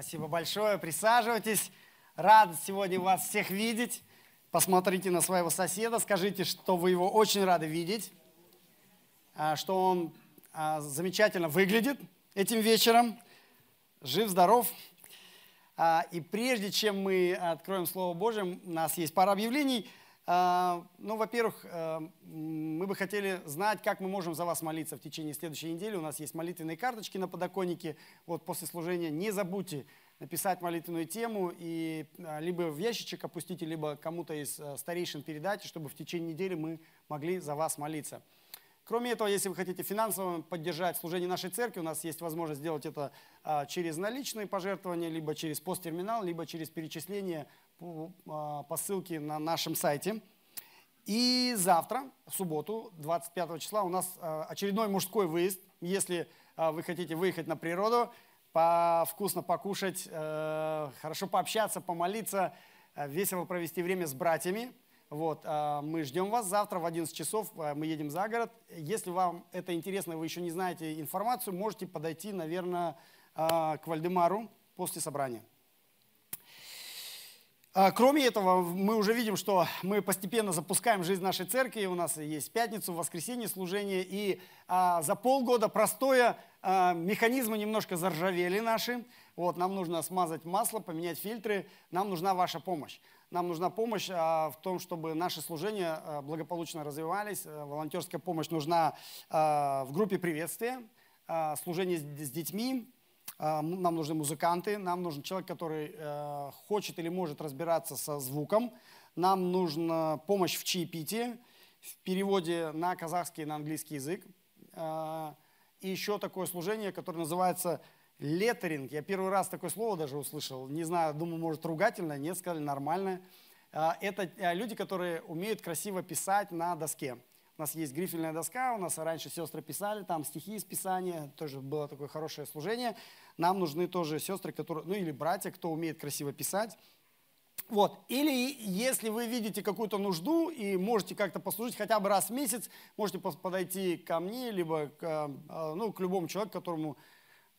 Спасибо большое. Присаживайтесь. Рад сегодня вас всех видеть. Посмотрите на своего соседа, скажите, что вы его очень рады видеть, а, что он а, замечательно выглядит этим вечером, жив-здоров. А, и прежде чем мы откроем Слово Божье, у нас есть пара объявлений. Ну, во-первых, мы бы хотели знать, как мы можем за вас молиться в течение следующей недели. У нас есть молитвенные карточки на подоконнике. Вот после служения не забудьте написать молитвенную тему и либо в ящичек опустите, либо кому-то из старейшин передайте, чтобы в течение недели мы могли за вас молиться. Кроме этого, если вы хотите финансово поддержать служение нашей церкви, у нас есть возможность сделать это а, через наличные пожертвования, либо через посттерминал, либо через перечисление а, по ссылке на нашем сайте. И завтра, в субботу, 25 числа, у нас а, очередной мужской выезд. Если вы хотите выехать на природу, по, вкусно покушать, э, хорошо пообщаться, помолиться, весело провести время с братьями – вот, мы ждем вас завтра в 11 часов, мы едем за город. Если вам это интересно, вы еще не знаете информацию, можете подойти, наверное, к Вальдемару после собрания. Кроме этого, мы уже видим, что мы постепенно запускаем жизнь нашей церкви. У нас есть пятницу, воскресенье служение. И а, за полгода простое а, механизмы немножко заржавели наши. Вот, нам нужно смазать масло, поменять фильтры. Нам нужна ваша помощь. Нам нужна помощь а, в том, чтобы наши служения а, благополучно развивались. А, волонтерская помощь нужна в группе приветствия, служение с детьми. Нам нужны музыканты, нам нужен человек, который хочет или может разбираться со звуком. Нам нужна помощь в чаепитии, в переводе на казахский и на английский язык. И еще такое служение, которое называется Леттеринг. Я первый раз такое слово даже услышал. Не знаю, думаю, может ругательное. Нет, сказали нормальное. А, это а, люди, которые умеют красиво писать на доске. У нас есть грифельная доска, у нас раньше сестры писали, там стихи из Писания, тоже было такое хорошее служение. Нам нужны тоже сестры, которые, ну или братья, кто умеет красиво писать. Вот. Или если вы видите какую-то нужду и можете как-то послужить хотя бы раз в месяц, можете подойти ко мне, либо к, а, ну, к любому человеку, которому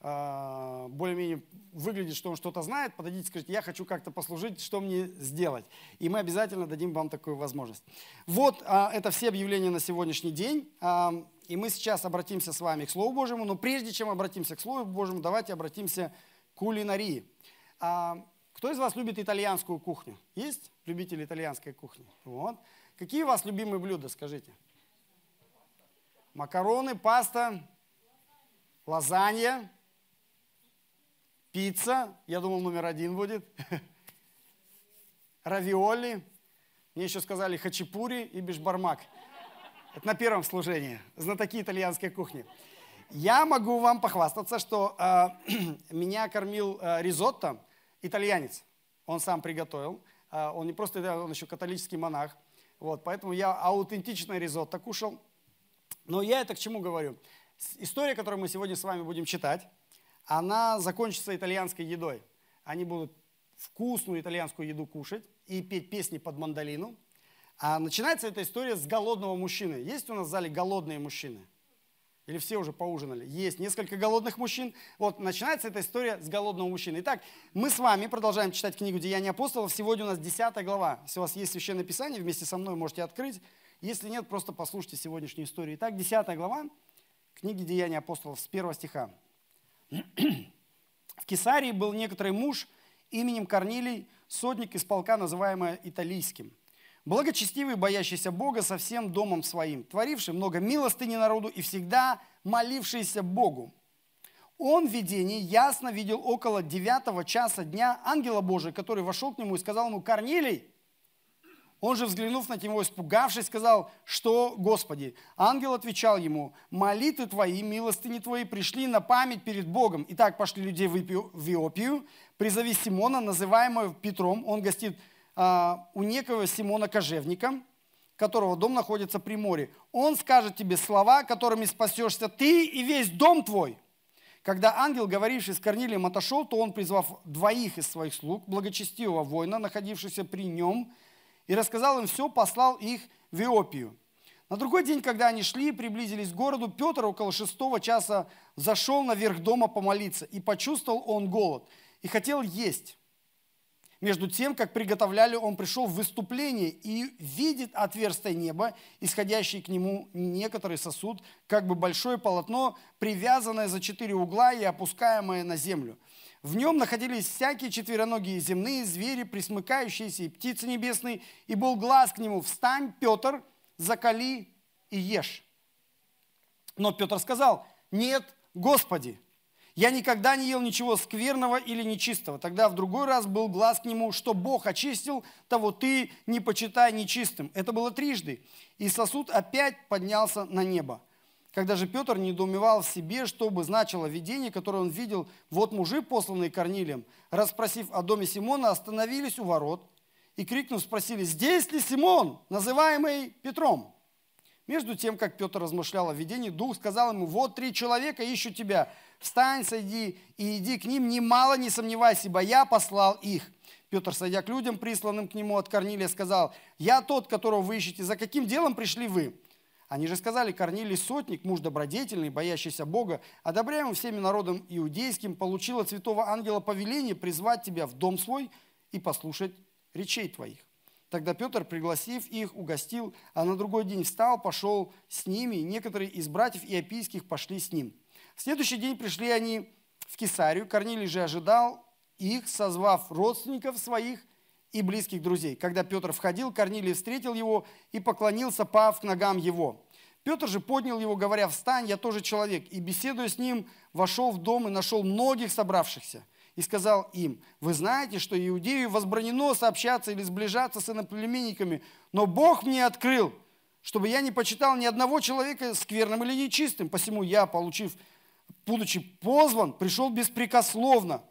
более-менее выглядит, что он что-то знает, подойдите, скажите, я хочу как-то послужить, что мне сделать. И мы обязательно дадим вам такую возможность. Вот а, это все объявления на сегодняшний день. А, и мы сейчас обратимся с вами к Слову Божьему. Но прежде чем обратимся к Слову Божьему, давайте обратимся к кулинарии. Кто из вас любит итальянскую кухню? Есть любители итальянской кухни? Вот. Какие у вас любимые блюда, скажите? Макароны, паста, лазанья, Пицца, я думал, номер один будет. Равиоли. Мне еще сказали хачапури и бишбармак. Это на первом служении. Знатоки итальянской кухни. Я могу вам похвастаться, что э, меня кормил э, ризотто итальянец. Он сам приготовил. Э, он не просто, он еще католический монах. Вот, поэтому я аутентичное ризотто кушал. Но я это к чему говорю? История, которую мы сегодня с вами будем читать, она закончится итальянской едой. Они будут вкусную итальянскую еду кушать и петь песни под мандолину. А начинается эта история с голодного мужчины. Есть у нас в зале голодные мужчины? Или все уже поужинали? Есть несколько голодных мужчин. Вот, начинается эта история с голодного мужчины. Итак, мы с вами продолжаем читать книгу «Деяния апостолов». Сегодня у нас 10 глава. Если у вас есть Священное Писание, вместе со мной можете открыть. Если нет, просто послушайте сегодняшнюю историю. Итак, 10 глава книги «Деяния апостолов» с 1 стиха. В Кесарии был некоторый муж именем Корнилий, сотник из полка, называемый Италийским. Благочестивый, боящийся Бога со всем домом своим, творивший много милостыни народу и всегда молившийся Богу. Он в видении ясно видел около девятого часа дня ангела Божия, который вошел к нему и сказал ему, «Корнилий!» Он же, взглянув на него, испугавшись, сказал, что, Господи? Ангел отвечал ему, молитвы твои, милостыни твои пришли на память перед Богом. Итак, пошли людей в Иопию, призови Симона, называемого Петром. Он гостит а, у некого Симона Кожевника, которого дом находится при море. Он скажет тебе слова, которыми спасешься ты и весь дом твой. Когда ангел, говоривший с Корнилием, отошел, то он, призвав двоих из своих слуг, благочестивого воина, находившегося при нем, и рассказал им все, послал их в Иопию. На другой день, когда они шли и приблизились к городу, Петр около шестого часа зашел наверх дома помолиться, и почувствовал он голод. и хотел есть. Между тем, как приготовляли, он пришел в выступление и видит отверстие неба, исходящий к нему некоторый сосуд, как бы большое полотно, привязанное за четыре угла и опускаемое на землю. В нем находились всякие четвероногие земные звери, присмыкающиеся и птицы небесные, и был глаз к нему «Встань, Петр, закали и ешь». Но Петр сказал «Нет, Господи, я никогда не ел ничего скверного или нечистого. Тогда в другой раз был глаз к нему, что Бог очистил, того ты не почитай нечистым. Это было трижды. И сосуд опять поднялся на небо. Когда же Петр недоумевал в себе, что бы значило видение, которое он видел, вот мужи, посланные Корнилием, расспросив о доме Симона, остановились у ворот и, крикнув, спросили, здесь ли Симон, называемый Петром? Между тем, как Петр размышлял о видении, Дух сказал ему, вот три человека ищут тебя, встань, сойди и иди к ним, немало не сомневайся, ибо я послал их. Петр, сойдя к людям, присланным к нему от Корнилия, сказал, я тот, которого вы ищете, за каким делом пришли вы? Они же сказали, Корнилий сотник, муж добродетельный, боящийся Бога, одобряемый всеми народом иудейским, получил от святого ангела повеление призвать тебя в дом свой и послушать речей твоих. Тогда Петр, пригласив их, угостил, а на другой день встал, пошел с ними, и некоторые из братьев иопийских пошли с ним. В следующий день пришли они в Кесарию, Корнилий же ожидал их, созвав родственников своих и близких друзей. Когда Петр входил, Корнилий встретил его и поклонился, пав к ногам его. Петр же поднял его, говоря, «Встань, я тоже человек». И, беседуя с ним, вошел в дом и нашел многих собравшихся и сказал им, вы знаете, что иудею возбранено сообщаться или сближаться с иноплеменниками, но Бог мне открыл, чтобы я не почитал ни одного человека скверным или нечистым. Посему я, получив, будучи позван, пришел беспрекословно.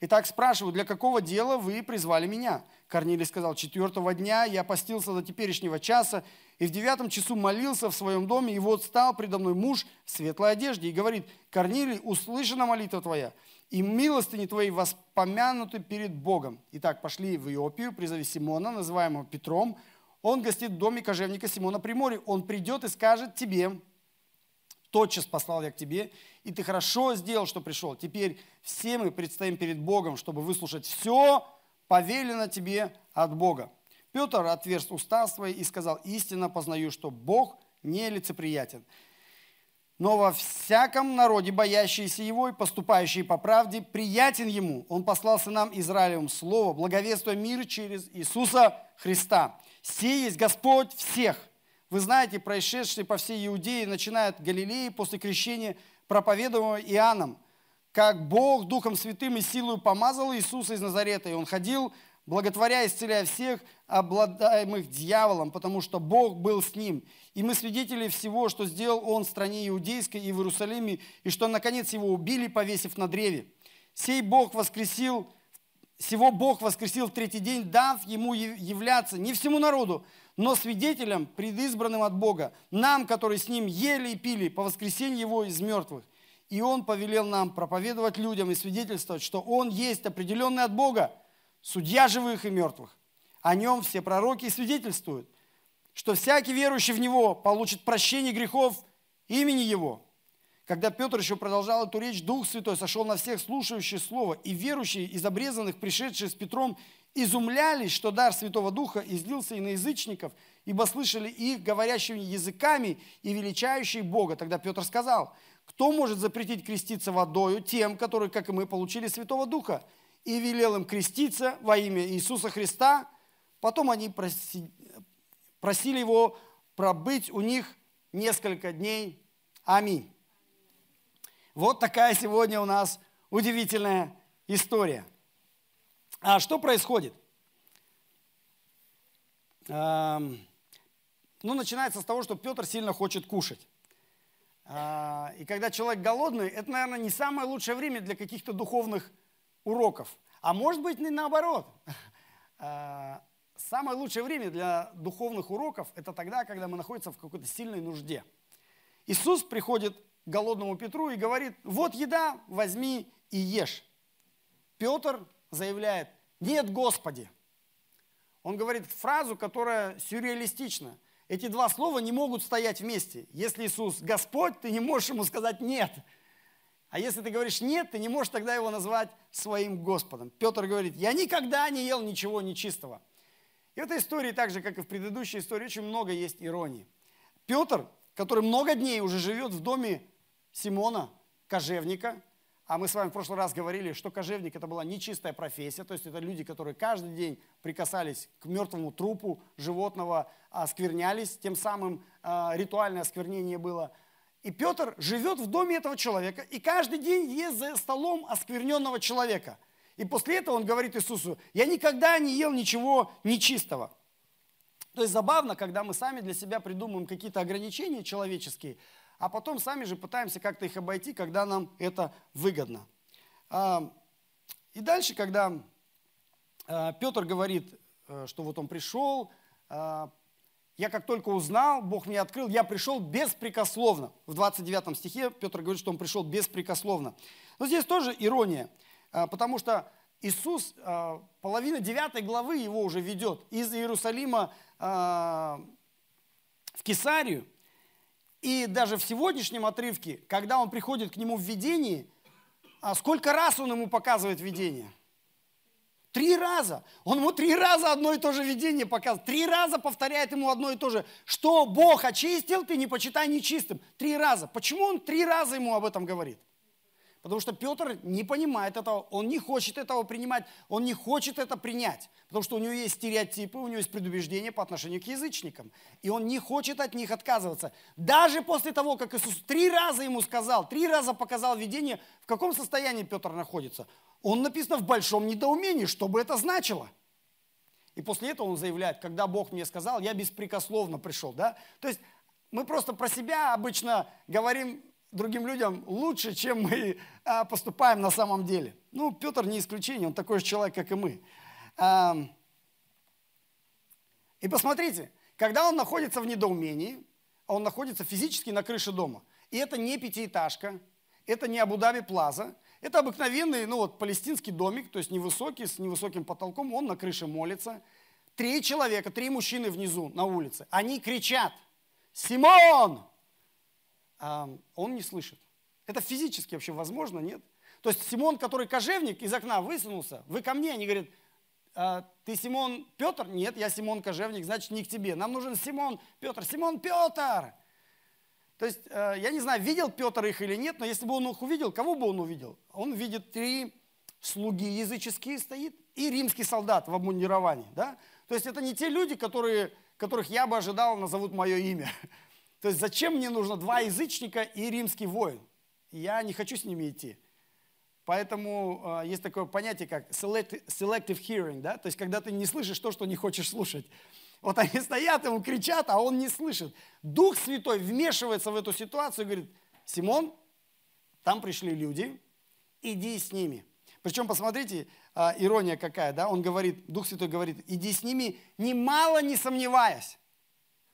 Итак, спрашиваю, для какого дела вы призвали меня? Корнилий сказал, четвертого дня я постился до теперешнего часа, и в девятом часу молился в своем доме, и вот стал предо мной муж в светлой одежде и говорит, Корнилий, услышана молитва твоя, и милостыни твои воспомянуты перед Богом. Итак, пошли в Иопию, призови Симона, называемого Петром. Он гостит в доме кожевника Симона при море. Он придет и скажет тебе, тотчас послал я к тебе, и ты хорошо сделал, что пришел. Теперь все мы предстоим перед Богом, чтобы выслушать все, повелено тебе от Бога. Петр отверз уста свои и сказал, истинно познаю, что Бог не лицеприятен но во всяком народе, боящиеся его и поступающие по правде, приятен ему. Он послал сынам Израилевым слово, благовествуя мир через Иисуса Христа. Сей есть Господь всех. Вы знаете, происшедшие по всей Иудее, начиная от Галилеи после крещения, проповедуемого Иоанном, как Бог Духом Святым и силой помазал Иисуса из Назарета, и Он ходил благотворя и исцеляя всех обладаемых дьяволом, потому что Бог был с ним. И мы свидетели всего, что сделал он в стране Иудейской и в Иерусалиме, и что, наконец, его убили, повесив на древе. Сей Бог воскресил, всего Бог воскресил в третий день, дав ему являться не всему народу, но свидетелям, предизбранным от Бога, нам, которые с ним ели и пили по воскресенью его из мертвых. И он повелел нам проповедовать людям и свидетельствовать, что он есть определенный от Бога, судья живых и мертвых. О нем все пророки свидетельствуют, что всякий верующий в Него получит прощение грехов имени Его. Когда Петр еще продолжал эту речь, Дух Святой сошел на всех слушающих Слово, и верующие из обрезанных, пришедшие с Петром, изумлялись, что дар Святого Духа излился и на язычников, ибо слышали их, говорящими языками и величающие Бога. Тогда Петр сказал, кто может запретить креститься водою тем, которые, как и мы, получили Святого Духа? и велел им креститься во имя Иисуса Христа. Потом они просили его пробыть у них несколько дней. Аминь. Вот такая сегодня у нас удивительная история. А что происходит? Ну, начинается с того, что Петр сильно хочет кушать. А, и когда человек голодный, это, наверное, не самое лучшее время для каких-то духовных уроков. А может быть, не наоборот. А, самое лучшее время для духовных уроков – это тогда, когда мы находимся в какой-то сильной нужде. Иисус приходит к голодному Петру и говорит, вот еда, возьми и ешь. Петр заявляет, нет, Господи. Он говорит фразу, которая сюрреалистична. Эти два слова не могут стоять вместе. Если Иисус Господь, ты не можешь ему сказать нет. А если ты говоришь нет, ты не можешь тогда его назвать своим Господом. Петр говорит, я никогда не ел ничего нечистого. И в этой истории, так же, как и в предыдущей истории, очень много есть иронии. Петр, который много дней уже живет в доме Симона, кожевника, а мы с вами в прошлый раз говорили, что кожевник это была нечистая профессия, то есть это люди, которые каждый день прикасались к мертвому трупу животного, осквернялись, тем самым э, ритуальное осквернение было. И Петр живет в доме этого человека и каждый день ест за столом оскверненного человека. И после этого он говорит Иисусу, я никогда не ел ничего нечистого. То есть забавно, когда мы сами для себя придумываем какие-то ограничения человеческие, а потом сами же пытаемся как-то их обойти, когда нам это выгодно. А, и дальше, когда а, Петр говорит, э, что вот он пришел, а, я как только узнал, Бог мне открыл, я пришел беспрекословно. В 29 стихе Петр говорит, что он пришел беспрекословно. Но здесь тоже ирония, потому что Иисус, половина 9 главы его уже ведет из Иерусалима в Кесарию, и даже в сегодняшнем отрывке, когда он приходит к нему в видении, а сколько раз он ему показывает видение? Три раза. Он ему три раза одно и то же видение показывает. Три раза повторяет ему одно и то же. Что Бог очистил, ты не почитай нечистым. Три раза. Почему он три раза ему об этом говорит? Потому что Петр не понимает этого, он не хочет этого принимать, он не хочет это принять. Потому что у него есть стереотипы, у него есть предубеждения по отношению к язычникам. И он не хочет от них отказываться. Даже после того, как Иисус три раза ему сказал, три раза показал видение, в каком состоянии Петр находится. Он написано в большом недоумении, что бы это значило. И после этого он заявляет, когда Бог мне сказал, я беспрекословно пришел. Да? То есть мы просто про себя обычно говорим другим людям лучше, чем мы а, поступаем на самом деле. Ну, Петр не исключение, он такой же человек, как и мы. И посмотрите, когда он находится в недоумении, он находится физически на крыше дома, и это не пятиэтажка, это не Абу-Даби Плаза, это обыкновенный, ну вот, палестинский домик, то есть невысокий, с невысоким потолком, он на крыше молится. Три человека, три мужчины внизу на улице, они кричат, Симон, он не слышит. Это физически вообще возможно, нет? То есть Симон, который кожевник, из окна высунулся, вы ко мне, они говорят, «А, ты Симон Петр? Нет, я Симон кожевник, значит не к тебе. Нам нужен Симон Петр. Симон Петр! То есть, э, я не знаю, видел Петр их или нет, но если бы он их увидел, кого бы он увидел? Он видит три слуги языческие стоит и римский солдат в обмундировании. Да? То есть это не те люди, которые, которых я бы ожидал назовут мое имя. То есть зачем мне нужно два язычника и римский воин? Я не хочу с ними идти. Поэтому э, есть такое понятие, как selective, hearing, да? то есть когда ты не слышишь то, что не хочешь слушать. Вот они стоят, ему кричат, а он не слышит. Дух Святой вмешивается в эту ситуацию и говорит, Симон, там пришли люди, иди с ними. Причем, посмотрите, э, ирония какая, да? Он говорит, Дух Святой говорит, иди с ними, немало не сомневаясь.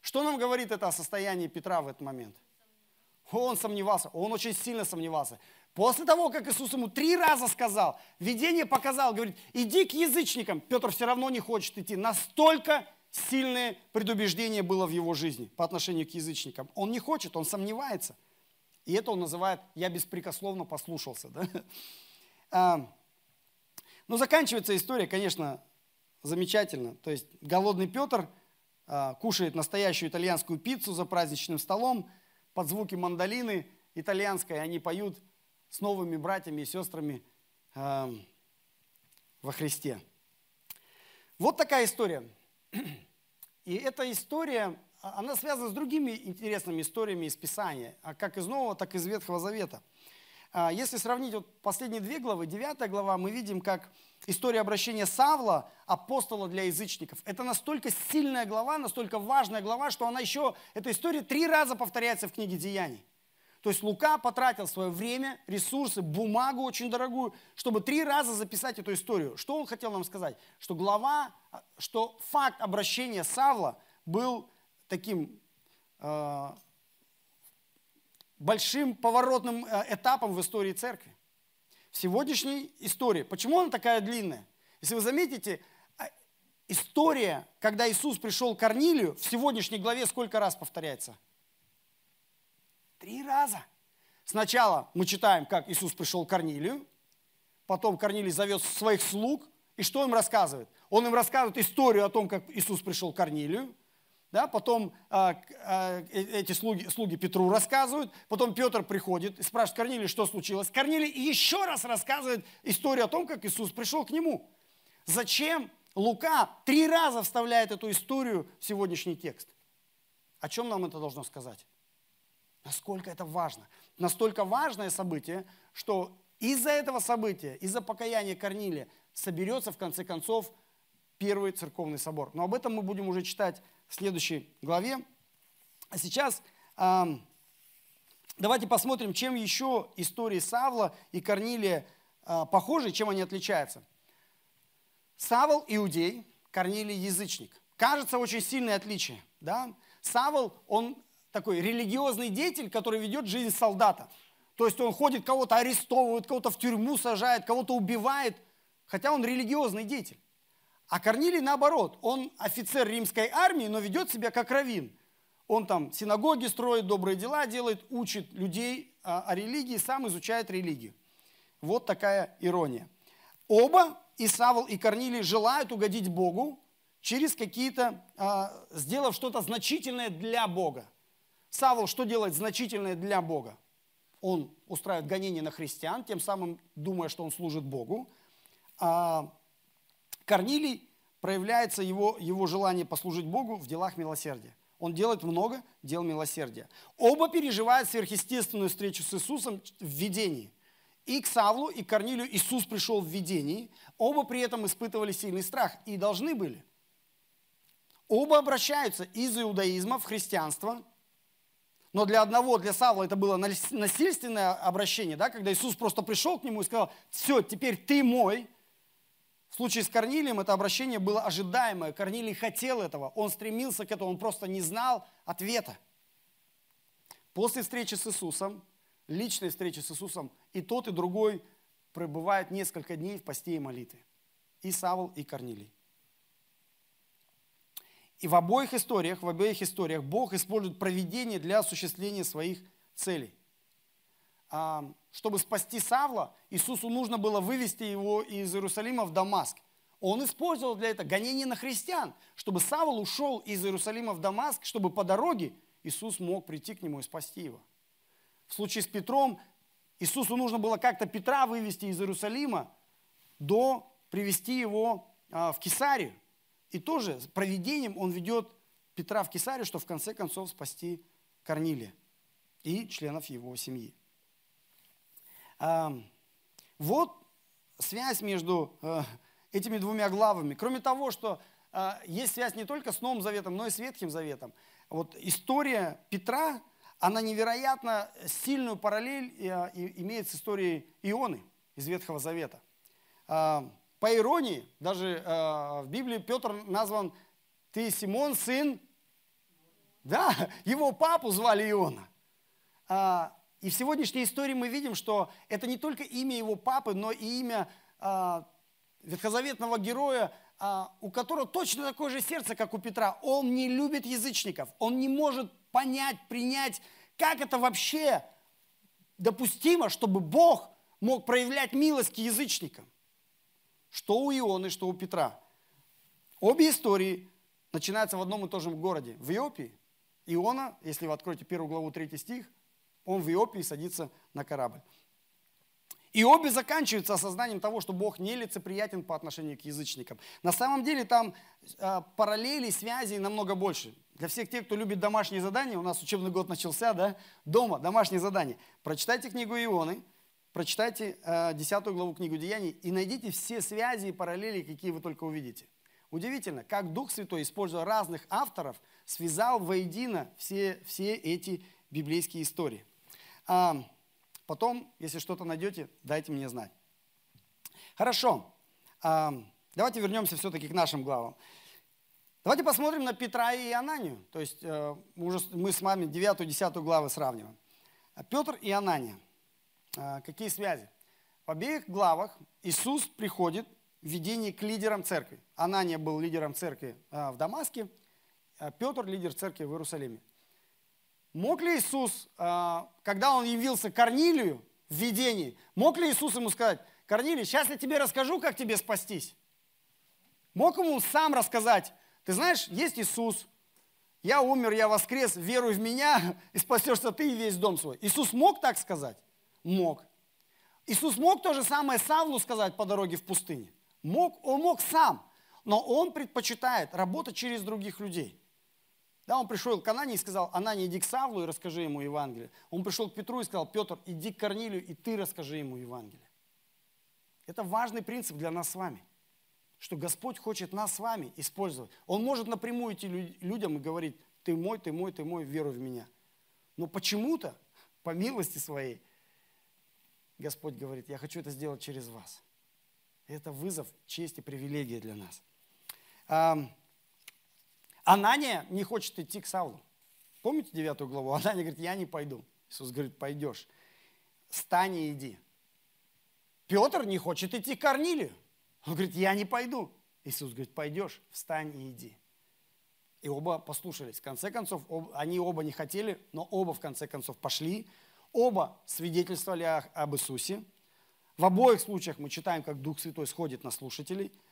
Что нам говорит это о состоянии Петра в этот момент? Он сомневался, он очень сильно сомневался. После того, как Иисус ему три раза сказал, видение показал, говорит, иди к язычникам, Петр все равно не хочет идти. Настолько сильное предубеждение было в его жизни по отношению к язычникам. Он не хочет, он сомневается. И это он называет «я беспрекословно послушался». Да? А, ну, заканчивается история, конечно, замечательно. То есть голодный Петр – кушает настоящую итальянскую пиццу за праздничным столом, под звуки мандолины итальянской, они поют с новыми братьями и сестрами э, во Христе. Вот такая история. И эта история, а, она связана с другими интересными историями из Писания, как из Нового, так и из Ветхого Завета. Если сравнить вот последние две главы, девятая глава, мы видим, как история обращения Савла, апостола для язычников. Это настолько сильная глава, настолько важная глава, что она еще, эта история три раза повторяется в книге Деяний. То есть Лука потратил свое время, ресурсы, бумагу очень дорогую, чтобы три раза записать эту историю. Что он хотел нам сказать? Что глава, что факт обращения Савла был таким э, большим поворотным э, этапом в истории церкви в сегодняшней истории. Почему она такая длинная? Если вы заметите, а, история, когда Иисус пришел к Корнилию, в сегодняшней главе сколько раз повторяется? Три раза. Сначала мы читаем, как Иисус пришел к Корнилию, потом Корнилий зовет своих слуг, и что им рассказывает? Он им рассказывает историю о том, как Иисус пришел к Корнилию, да, потом а, а, эти слуги, слуги Петру рассказывают, потом Петр приходит и спрашивает Корнилий, что случилось. Корнилий еще раз рассказывает историю о том, как Иисус пришел к нему. Зачем Лука три раза вставляет эту историю в сегодняшний текст? О чем нам это должно сказать? Насколько это важно. Настолько важное событие, что из-за этого события, из-за покаяния Корнилия соберется в конце концов первый церковный собор. Но об этом мы будем уже читать следующей главе. А сейчас э, давайте посмотрим, чем еще истории Савла и Корнилия э, похожи, чем они отличаются. Савл – иудей, Корнилий – язычник. Кажется, очень сильное отличие. Да? Савл, он такой религиозный деятель, который ведет жизнь солдата. То есть он ходит, кого-то арестовывает, кого-то в тюрьму сажает, кого-то убивает, хотя он религиозный деятель. А Корнилий наоборот, он офицер римской армии, но ведет себя как раввин. Он там синагоги строит, добрые дела делает, учит людей о, о религии, сам изучает религию. Вот такая ирония. Оба, и Савл, и Корнилий, желают угодить Богу через какие-то, а, сделав что-то значительное для Бога. Савл что делает значительное для Бога? Он устраивает гонение на христиан, тем самым думая, что он служит Богу. А Корнилий проявляется его, его желание послужить Богу в делах милосердия. Он делает много дел милосердия. Оба переживают сверхъестественную встречу с Иисусом в видении. И к Савлу, и к Корнилию Иисус пришел в видении. Оба при этом испытывали сильный страх и должны были. Оба обращаются из иудаизма в христианство. Но для одного, для Савла это было насильственное обращение, да, когда Иисус просто пришел к нему и сказал, все, теперь ты мой, в случае с Корнилием это обращение было ожидаемое. Корнилий хотел этого, он стремился к этому, он просто не знал ответа. После встречи с Иисусом, личной встречи с Иисусом, и тот, и другой пребывает несколько дней в посте и молитве. И Савл, и Корнилий. И в обоих историях, в обеих историях Бог использует проведение для осуществления своих целей. Чтобы спасти Савла, Иисусу нужно было вывести его из Иерусалима в Дамаск. Он использовал для этого гонение на христиан, чтобы Савл ушел из Иерусалима в Дамаск, чтобы по дороге Иисус мог прийти к нему и спасти его. В случае с Петром Иисусу нужно было как-то Петра вывести из Иерусалима до привести его а, в Кесарию. И тоже с проведением он ведет Петра в Кесарию, чтобы в конце концов спасти Корнилия и членов его семьи. Вот связь между э, этими двумя главами. Кроме того, что э, есть связь не только с Новым Заветом, но и с Ветхим Заветом. Вот история Петра, она невероятно сильную параллель э, имеет с историей Ионы из Ветхого Завета. По иронии, даже в Библии Петр назван «Ты Симон, сын...» Да, его папу звали Иона. И в сегодняшней истории мы видим, что это не только имя его папы, но и имя а, ветхозаветного героя, а, у которого точно такое же сердце, как у Петра. Он не любит язычников, он не может понять, принять, как это вообще допустимо, чтобы Бог мог проявлять милость к язычникам. Что у Ионы, что у Петра. Обе истории начинаются в одном и том же городе, в Иопии. Иона, если вы откроете первую главу, третий стих – он в Иопии садится на корабль. И обе заканчиваются осознанием того, что Бог нелицеприятен по отношению к язычникам. На самом деле там э, параллели, связи намного больше. Для всех тех, кто любит домашние задания, у нас учебный год начался, да? Дома, домашние задания. Прочитайте книгу Ионы, прочитайте э, 10 главу книгу Деяний и найдите все связи и параллели, какие вы только увидите. Удивительно, как Дух Святой, используя разных авторов, связал воедино все, все эти библейские истории. А потом, если что-то найдете, дайте мне знать. Хорошо. А, давайте вернемся все-таки к нашим главам. Давайте посмотрим на Петра и Ананию. То есть э, мы, с вами 9-10 главы сравниваем. Петр и Анания. А, какие связи? В обеих главах Иисус приходит в видении к лидерам церкви. Анания был лидером церкви в Дамаске, а Петр лидер церкви в Иерусалиме. Мог ли Иисус, а, когда он явился Корнилию в видении, мог ли Иисус ему сказать, Корнилий, сейчас я тебе расскажу, как тебе спастись? Мог ему сам рассказать, ты знаешь, есть Иисус, я умер, я воскрес, веруй в меня, и спасешься ты и весь дом свой. Иисус мог так сказать? Мог. Иисус мог то же самое Савлу сказать по дороге в пустыне? Мог, он мог сам, но он предпочитает работать через других людей. Да, он пришел к Анане и сказал, Анане, иди к Савлу и расскажи ему Евангелие. Он пришел к Петру и сказал, Петр, иди к Корнилию и ты расскажи ему Евангелие. Это важный принцип для нас с вами, что Господь хочет нас с вами использовать. Он может напрямую идти людям и говорить, ты мой, ты мой, ты мой, веруй в меня. Но почему-то, по милости своей, Господь говорит, я хочу это сделать через вас. Это вызов, честь и привилегия для нас. Анания не хочет идти к Саулу. Помните девятую главу? Анания говорит, я не пойду. Иисус говорит, пойдешь. Стань и иди. Петр не хочет идти к Корнилию. Он говорит, я не пойду. Иисус говорит, пойдешь, встань и иди. И оба послушались. В конце концов, они оба не хотели, но оба в конце концов пошли. Оба свидетельствовали об Иисусе. В обоих случаях мы читаем, как Дух Святой сходит на слушателей –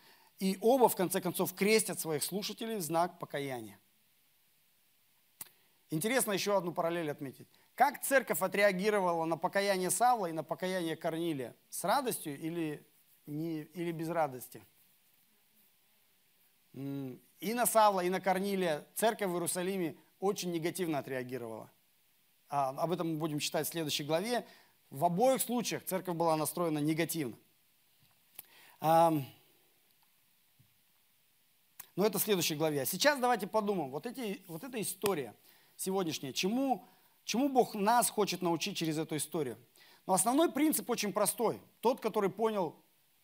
и оба, в конце концов, крестят своих слушателей в знак покаяния. Интересно еще одну параллель отметить. Как церковь отреагировала на покаяние Савла и на покаяние Корнилия? С радостью или, не, или без радости? И на Савла, и на Корнилия церковь в Иерусалиме очень негативно отреагировала. А, об этом мы будем читать в следующей главе. В обоих случаях церковь была настроена негативно. Но это в следующей главе. А сейчас давайте подумаем, вот, эти, вот эта история сегодняшняя, чему, чему Бог нас хочет научить через эту историю? Но основной принцип очень простой. Тот, который понял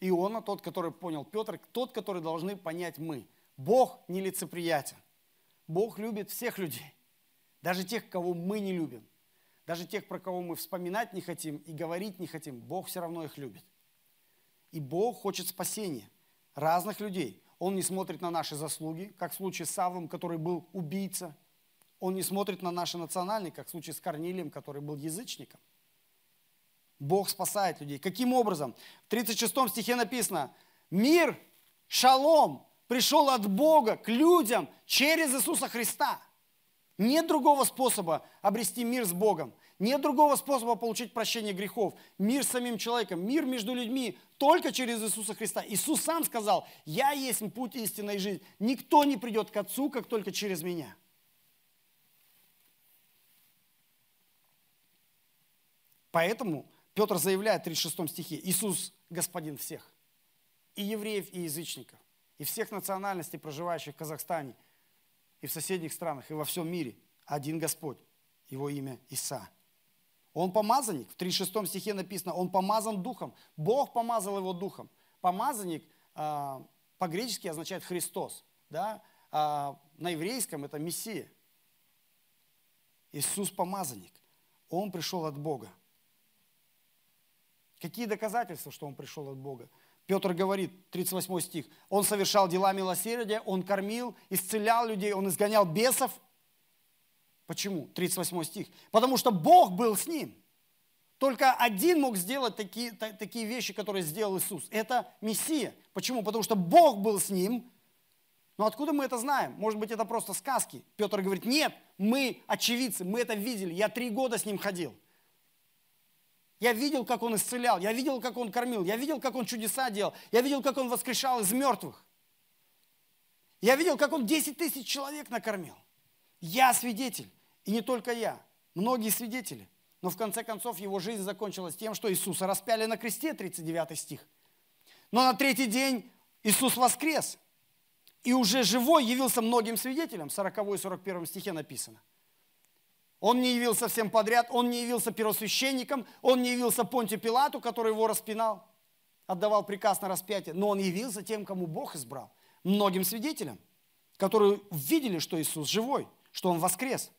Иона, тот, который понял Петр, тот, который должны понять мы. Бог нелицеприятен. Бог любит всех людей. Даже тех, кого мы не любим. Даже тех, про кого мы вспоминать не хотим и говорить не хотим. Бог все равно их любит. И Бог хочет спасения разных людей. Он не смотрит на наши заслуги, как в случае с Савлом, который был убийца. Он не смотрит на наши национальные, как в случае с Корнилием, который был язычником. Бог спасает людей. Каким образом? В 36 стихе написано, мир, шалом, пришел от Бога к людям через Иисуса Христа. Нет другого способа обрести мир с Богом. Нет другого способа получить прощение грехов. Мир с самим человеком, мир между людьми только через Иисуса Христа. Иисус сам сказал, я есть путь истинной жизни. Никто не придет к Отцу, как только через меня. Поэтому Петр заявляет в 36 стихе, Иисус Господин всех. И евреев, и язычников. И всех национальностей, проживающих в Казахстане, и в соседних странах, и во всем мире. Один Господь. Его имя Иса. Он помазанник. В 36 стихе написано, он помазан духом. Бог помазал его духом. Помазанник э, по-гречески означает Христос. Да? А на еврейском это Мессия. Иисус помазанник. Он пришел от Бога. Какие доказательства, что он пришел от Бога? Петр говорит, 38 стих, он совершал дела милосердия, он кормил, исцелял людей, он изгонял бесов, Почему? 38 стих. Потому что Бог был с ним. Только один мог сделать такие, такие вещи, которые сделал Иисус. Это Мессия. Почему? Потому что Бог был с ним. Но откуда мы это знаем? Может быть, это просто сказки. Петр говорит, нет, мы очевидцы, мы это видели. Я три года с ним ходил. Я видел, как он исцелял, я видел, как он кормил, я видел, как он чудеса делал, я видел, как он воскрешал из мертвых. Я видел, как он 10 тысяч человек накормил. Я свидетель. И не только я, многие свидетели. Но в конце концов его жизнь закончилась тем, что Иисуса распяли на кресте, 39 стих. Но на третий день Иисус воскрес. И уже живой явился многим свидетелям. 40 и 41 стихе написано. Он не явился всем подряд, он не явился первосвященником, он не явился Понтию Пилату, который его распинал, отдавал приказ на распятие, но он явился тем, кому Бог избрал, многим свидетелям, которые видели, что Иисус живой, что Он воскрес.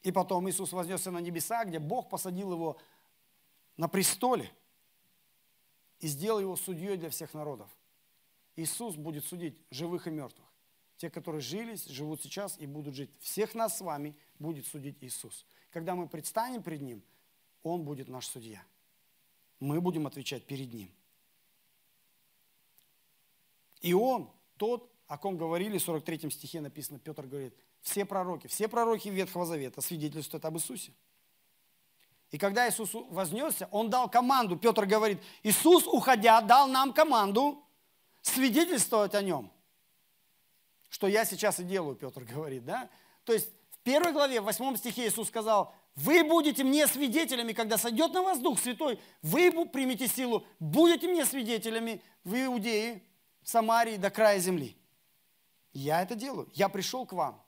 И потом Иисус вознесся на небеса, где Бог посадил его на престоле и сделал его судьей для всех народов. Иисус будет судить живых и мертвых. те, которые жились, живут сейчас и будут жить. Всех нас с вами будет судить Иисус. Когда мы предстанем перед Ним, Он будет наш судья. Мы будем отвечать перед Ним. И Он, тот, о ком говорили, в 43 стихе написано, Петр говорит, все пророки, все пророки Ветхого Завета свидетельствуют об Иисусе. И когда Иисус вознесся, Он дал команду, Петр говорит, Иисус, уходя, дал нам команду свидетельствовать о Нем. Что я сейчас и делаю, Петр говорит, да? То есть в первой главе, в восьмом стихе Иисус сказал, вы будете мне свидетелями, когда сойдет на вас Дух Святой, вы примете силу, будете мне свидетелями в Иудее, Самарии до края земли. Я это делаю. Я пришел к вам.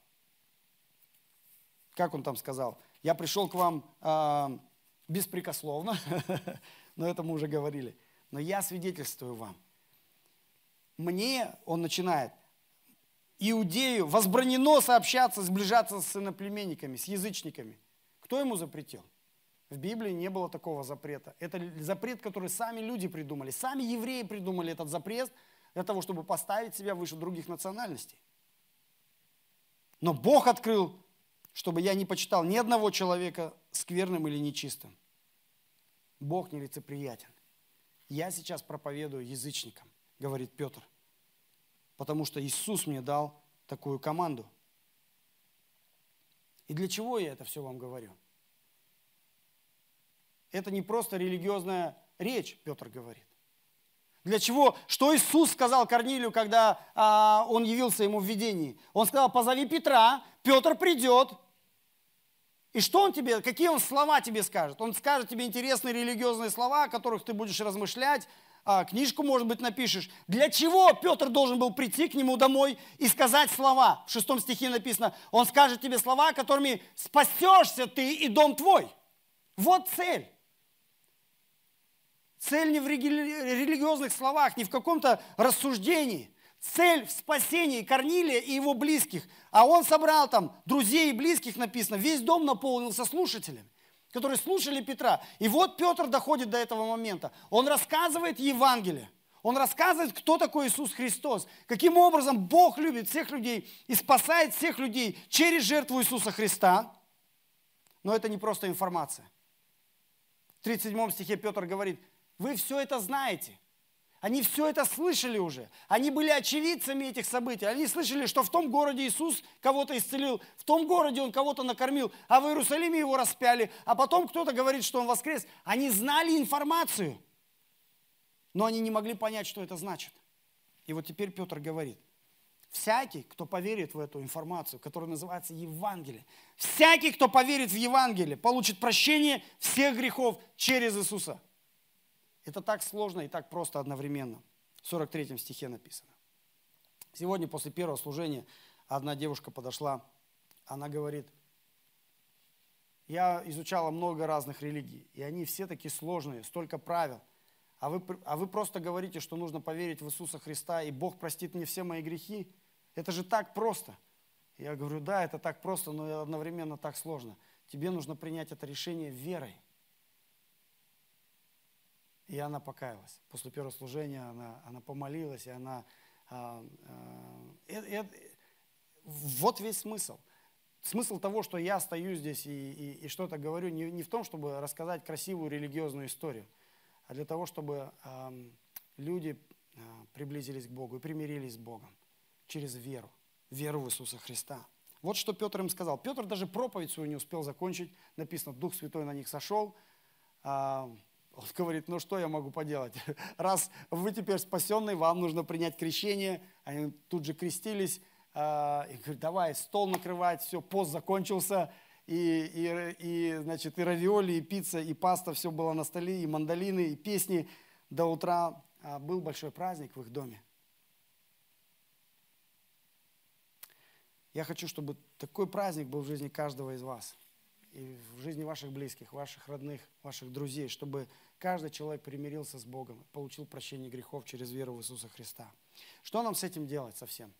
Как он там сказал? Я пришел к вам э, беспрекословно, но это мы уже говорили. Но я свидетельствую вам. Мне, он начинает, Иудею возбранено сообщаться, сближаться с иноплеменниками, с язычниками. Кто ему запретил? В Библии не было такого запрета. Это запрет, который сами люди придумали. Сами евреи придумали этот запрет для того, чтобы поставить себя выше других национальностей. Но Бог открыл, чтобы я не почитал ни одного человека скверным или нечистым. Бог нелицеприятен. Я сейчас проповедую язычникам, говорит Петр потому что Иисус мне дал такую команду. И для чего я это все вам говорю? Это не просто религиозная речь, Петр говорит. Для чего? Что Иисус сказал Корнилию, когда а, он явился ему в видении? Он сказал, позови Петра, Петр придет. И что он тебе, какие он слова тебе скажет? Он скажет тебе интересные религиозные слова, о которых ты будешь размышлять, а, книжку, может быть, напишешь. Для чего Петр должен был прийти к нему домой и сказать слова? В шестом стихе написано, он скажет тебе слова, которыми спасешься ты и дом твой. Вот цель. Цель не в религиозных словах, не в каком-то рассуждении. Цель в спасении Корнилия и его близких. А он собрал там друзей и близких, написано, весь дом наполнился слушателями которые слушали Петра. И вот Петр доходит до этого момента. Он рассказывает Евангелие. Он рассказывает, кто такой Иисус Христос, каким образом Бог любит всех людей и спасает всех людей через жертву Иисуса Христа. Но это не просто информация. В 37 стихе Петр говорит, вы все это знаете – они все это слышали уже. Они были очевидцами этих событий. Они слышали, что в том городе Иисус кого-то исцелил, в том городе Он кого-то накормил, а в Иерусалиме Его распяли, а потом кто-то говорит, что Он воскрес. Они знали информацию, но они не могли понять, что это значит. И вот теперь Петр говорит, всякий, кто поверит в эту информацию, которая называется Евангелие, всякий, кто поверит в Евангелие, получит прощение всех грехов через Иисуса – это так сложно и так просто одновременно. В 43 стихе написано. Сегодня после первого служения одна девушка подошла, она говорит, я изучала много разных религий, и они все такие сложные, столько правил. А вы, а вы просто говорите, что нужно поверить в Иисуса Христа, и Бог простит мне все мои грехи. Это же так просто. Я говорю, да, это так просто, но одновременно так сложно. Тебе нужно принять это решение верой. И она покаялась. После первого служения она, она помолилась, и она... А, э, э, вот весь смысл. Смысл того, что я стою здесь и, и, и что-то говорю, не, не в том, чтобы рассказать красивую религиозную историю, а для того, чтобы э, люди э, приблизились к Богу и примирились с Богом через веру, веру в Иисуса Христа. Вот что Петр им сказал. Петр даже проповедь свою не успел закончить. Написано, Дух Святой на них сошел. Э, он говорит, ну что я могу поделать? Раз вы теперь спасенный, вам нужно принять крещение. Они тут же крестились. А, и говорит, давай стол накрывать, все, пост закончился. И, и, и, значит, и равиоли, и пицца, и паста, все было на столе, и мандолины, и песни до утра. А, был большой праздник в их доме. Я хочу, чтобы такой праздник был в жизни каждого из вас и в жизни ваших близких, ваших родных, ваших друзей, чтобы каждый человек примирился с Богом, получил прощение грехов через веру в Иисуса Христа. Что нам с этим делать совсем?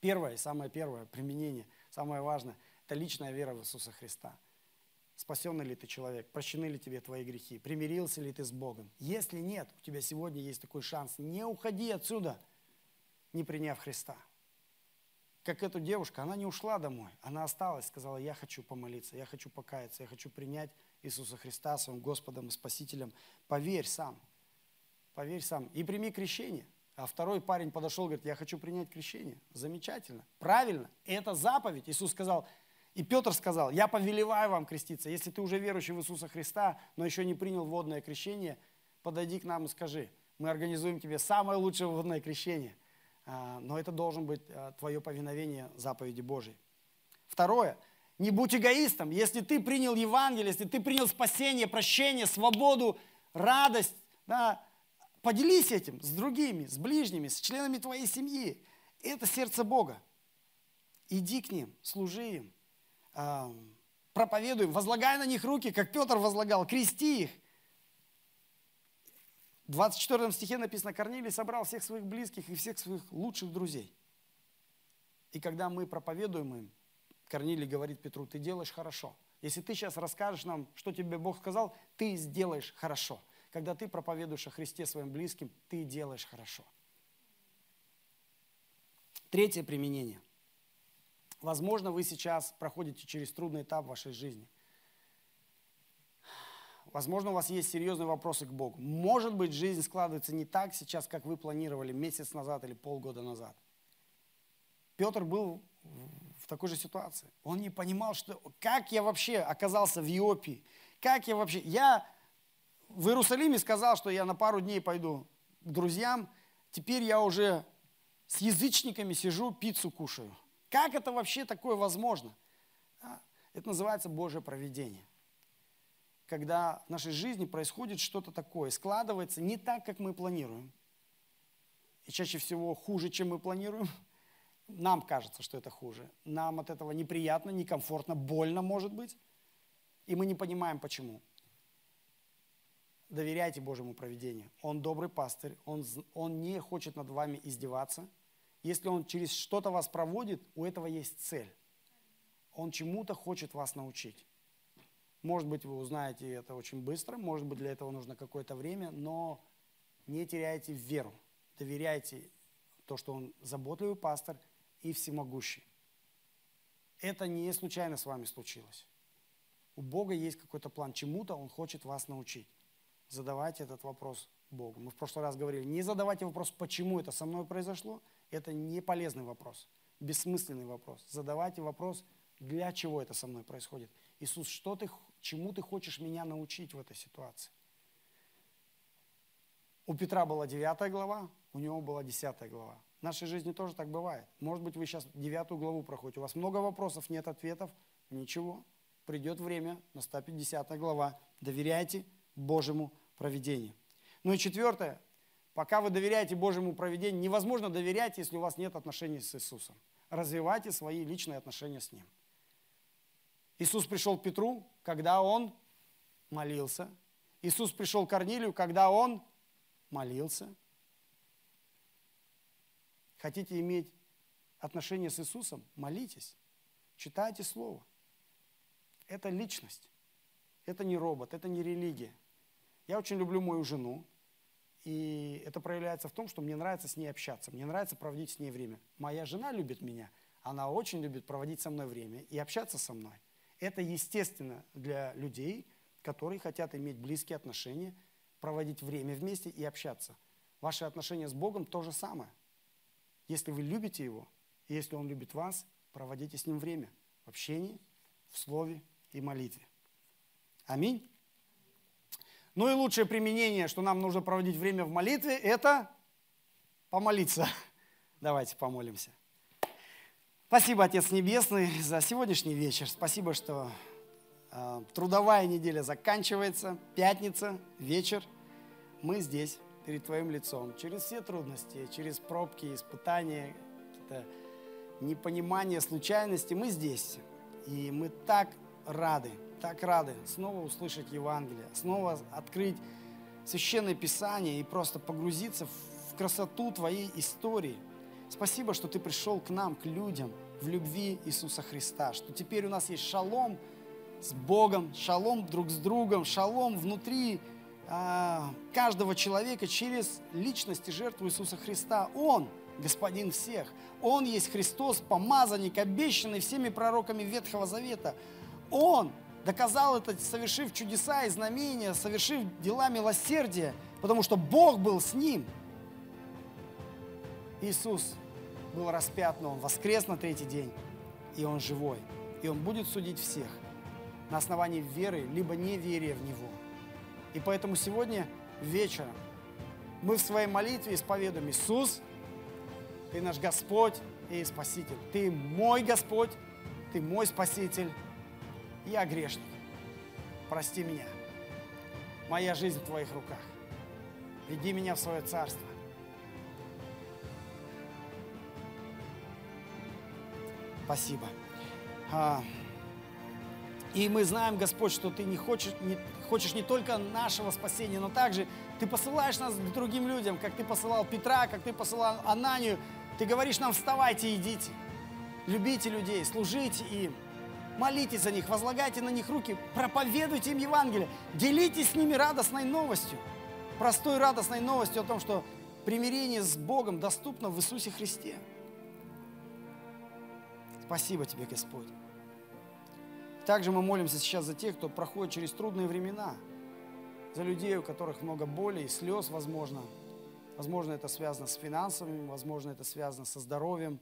Первое, самое первое применение, самое важное, это личная вера в Иисуса Христа. Спасенный ли ты человек? Прощены ли тебе твои грехи? Примирился ли ты с Богом? Если нет, у тебя сегодня есть такой шанс. Не уходи отсюда, не приняв Христа. Как эта девушка, она не ушла домой, она осталась, сказала, я хочу помолиться, я хочу покаяться, я хочу принять Иисуса Христа своим Господом и Спасителем. Поверь сам, поверь сам и прими крещение. А второй парень подошел, говорит, я хочу принять крещение. Замечательно, правильно, это заповедь. Иисус сказал, и Петр сказал, я повелеваю вам креститься. Если ты уже верующий в Иисуса Христа, но еще не принял водное крещение, подойди к нам и скажи, мы организуем тебе самое лучшее водное крещение. А, но это должен быть а, твое повиновение заповеди Божьей. Второе, не будь эгоистом. Если ты принял Евангелие, если ты принял спасение, прощение, свободу, радость, да, поделись этим с другими, с ближними, с членами твоей семьи. Это сердце Бога. Иди к ним, служи им, проповедуем, возлагай на них руки, как Петр возлагал, крести их. В 24 стихе написано, Корнилий собрал всех своих близких и всех своих лучших друзей. И когда мы проповедуем им, Корнилий говорит Петру, ты делаешь хорошо. Если ты сейчас расскажешь нам, что тебе Бог сказал, ты сделаешь хорошо. Когда ты проповедуешь о Христе своим близким, ты делаешь хорошо. Третье применение – Возможно, вы сейчас проходите через трудный этап вашей жизни. Возможно, у вас есть серьезные вопросы к Богу. Может быть, жизнь складывается не так сейчас, как вы планировали месяц назад или полгода назад. Петр был в такой же ситуации. Он не понимал, что, как я вообще оказался в Иопии. Как я вообще... Я в Иерусалиме сказал, что я на пару дней пойду к друзьям. Теперь я уже с язычниками сижу, пиццу кушаю. Как это вообще такое возможно? Это называется Божье проведение. Когда в нашей жизни происходит что-то такое, складывается не так, как мы планируем. И чаще всего хуже, чем мы планируем. Нам кажется, что это хуже. Нам от этого неприятно, некомфортно, больно, может быть. И мы не понимаем, почему. Доверяйте Божьему проведению. Он добрый пастырь, он, он не хочет над вами издеваться – если он через что-то вас проводит, у этого есть цель. Он чему-то хочет вас научить. Может быть, вы узнаете это очень быстро, может быть, для этого нужно какое-то время, но не теряйте веру. Доверяйте то, что он заботливый пастор и всемогущий. Это не случайно с вами случилось. У Бога есть какой-то план, чему-то Он хочет вас научить. Задавайте этот вопрос Богу. Мы в прошлый раз говорили, не задавайте вопрос, почему это со мной произошло, это не полезный вопрос, бессмысленный вопрос. Задавайте вопрос, для чего это со мной происходит. Иисус, что ты, чему ты хочешь меня научить в этой ситуации? У Петра была 9 глава, у него была 10 глава. В нашей жизни тоже так бывает. Может быть, вы сейчас 9 главу проходите, у вас много вопросов, нет ответов, ничего. Придет время, наступит 10 глава. Доверяйте Божьему проведению. Ну и четвертое, Пока вы доверяете Божьему проведению, невозможно доверять, если у вас нет отношений с Иисусом. Развивайте свои личные отношения с Ним. Иисус пришел к Петру, когда он молился. Иисус пришел к Корнилию, когда он молился. Хотите иметь отношения с Иисусом? Молитесь, читайте Слово. Это личность. Это не робот, это не религия. Я очень люблю мою жену. И это проявляется в том, что мне нравится с ней общаться, мне нравится проводить с ней время. Моя жена любит меня, она очень любит проводить со мной время и общаться со мной. Это естественно для людей, которые хотят иметь близкие отношения, проводить время вместе и общаться. Ваши отношения с Богом то же самое. Если вы любите Его, и если Он любит вас, проводите с Ним время в общении, в слове и молитве. Аминь. Ну и лучшее применение, что нам нужно проводить время в молитве, это помолиться. Давайте помолимся. Спасибо, Отец Небесный, за сегодняшний вечер. Спасибо, что э, трудовая неделя заканчивается, пятница, вечер. Мы здесь, перед Твоим лицом, через все трудности, через пробки, испытания, какие-то непонимания, случайности, мы здесь. И мы так рады, так рады снова услышать Евангелие, снова открыть Священное Писание и просто погрузиться в красоту Твоей истории. Спасибо, что Ты пришел к нам, к людям, в любви Иисуса Христа, что теперь у нас есть шалом с Богом, шалом друг с другом, шалом внутри а, каждого человека через личность и жертву Иисуса Христа. Он Господин всех. Он есть Христос, помазанник, обещанный всеми пророками Ветхого Завета. Он доказал это, совершив чудеса и знамения, совершив дела милосердия, потому что Бог был с ним. Иисус был распят, но Он воскрес на третий день, и Он живой. И Он будет судить всех на основании веры, либо неверия в Него. И поэтому сегодня вечером мы в своей молитве исповедуем Иисус, Ты наш Господь и Спаситель. Ты мой Господь, Ты мой Спаситель, я грешник. Прости меня. Моя жизнь в Твоих руках. Веди меня в свое царство. Спасибо. А, и мы знаем, Господь, что Ты не хочешь, не, хочешь не только нашего спасения, но также Ты посылаешь нас к другим людям, как Ты посылал Петра, как Ты посылал Ананию. Ты говоришь нам, вставайте, идите. Любите людей, служите им. Молитесь за них, возлагайте на них руки, проповедуйте им Евангелие, делитесь с ними радостной новостью, простой радостной новостью о том, что примирение с Богом доступно в Иисусе Христе. Спасибо тебе, Господь. Также мы молимся сейчас за тех, кто проходит через трудные времена, за людей, у которых много боли и слез, возможно. Возможно, это связано с финансами, возможно, это связано со здоровьем,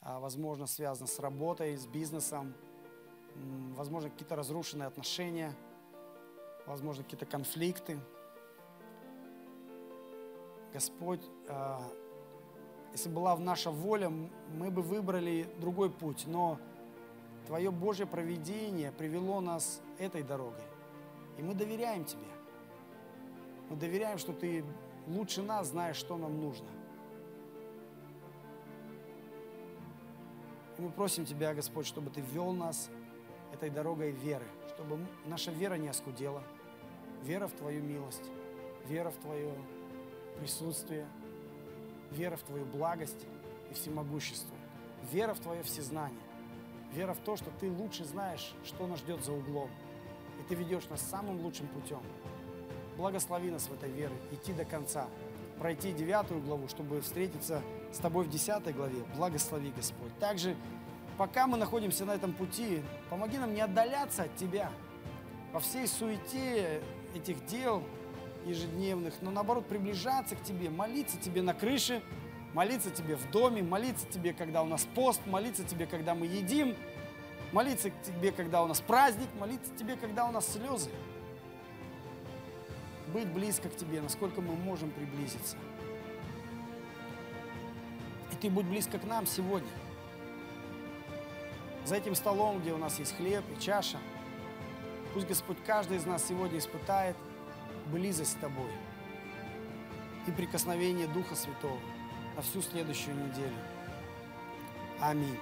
а, возможно, связано с работой, с бизнесом, возможно, какие-то разрушенные отношения, возможно, какие-то конфликты. Господь, а, если была наша воля, мы бы выбрали другой путь, но Твое Божье провидение привело нас этой дорогой. И мы доверяем Тебе. Мы доверяем, что Ты лучше нас знаешь, что нам нужно. И мы просим Тебя, Господь, чтобы Ты ввел нас этой дорогой веры, чтобы наша вера не оскудела, вера в Твою милость, вера в Твое присутствие, вера в Твою благость и всемогущество, вера в Твое всезнание, Вера в то, что ты лучше знаешь, что нас ждет за углом. И ты ведешь нас самым лучшим путем. Благослови нас в этой вере, идти до конца, пройти девятую главу, чтобы встретиться с тобой в десятой главе. Благослови, Господь. Также, пока мы находимся на этом пути, помоги нам не отдаляться от Тебя во всей суете этих дел ежедневных, но наоборот приближаться к Тебе, молиться Тебе на крыше, молиться Тебе в доме, молиться Тебе, когда у нас пост, молиться Тебе, когда мы едим, молиться Тебе, когда у нас праздник, молиться Тебе, когда у нас слезы. Быть близко к Тебе, насколько мы можем приблизиться. И Ты будь близко к нам сегодня. За этим столом, где у нас есть хлеб и чаша, пусть Господь каждый из нас сегодня испытает близость с Тобой и прикосновение Духа Святого на всю следующую неделю. Аминь.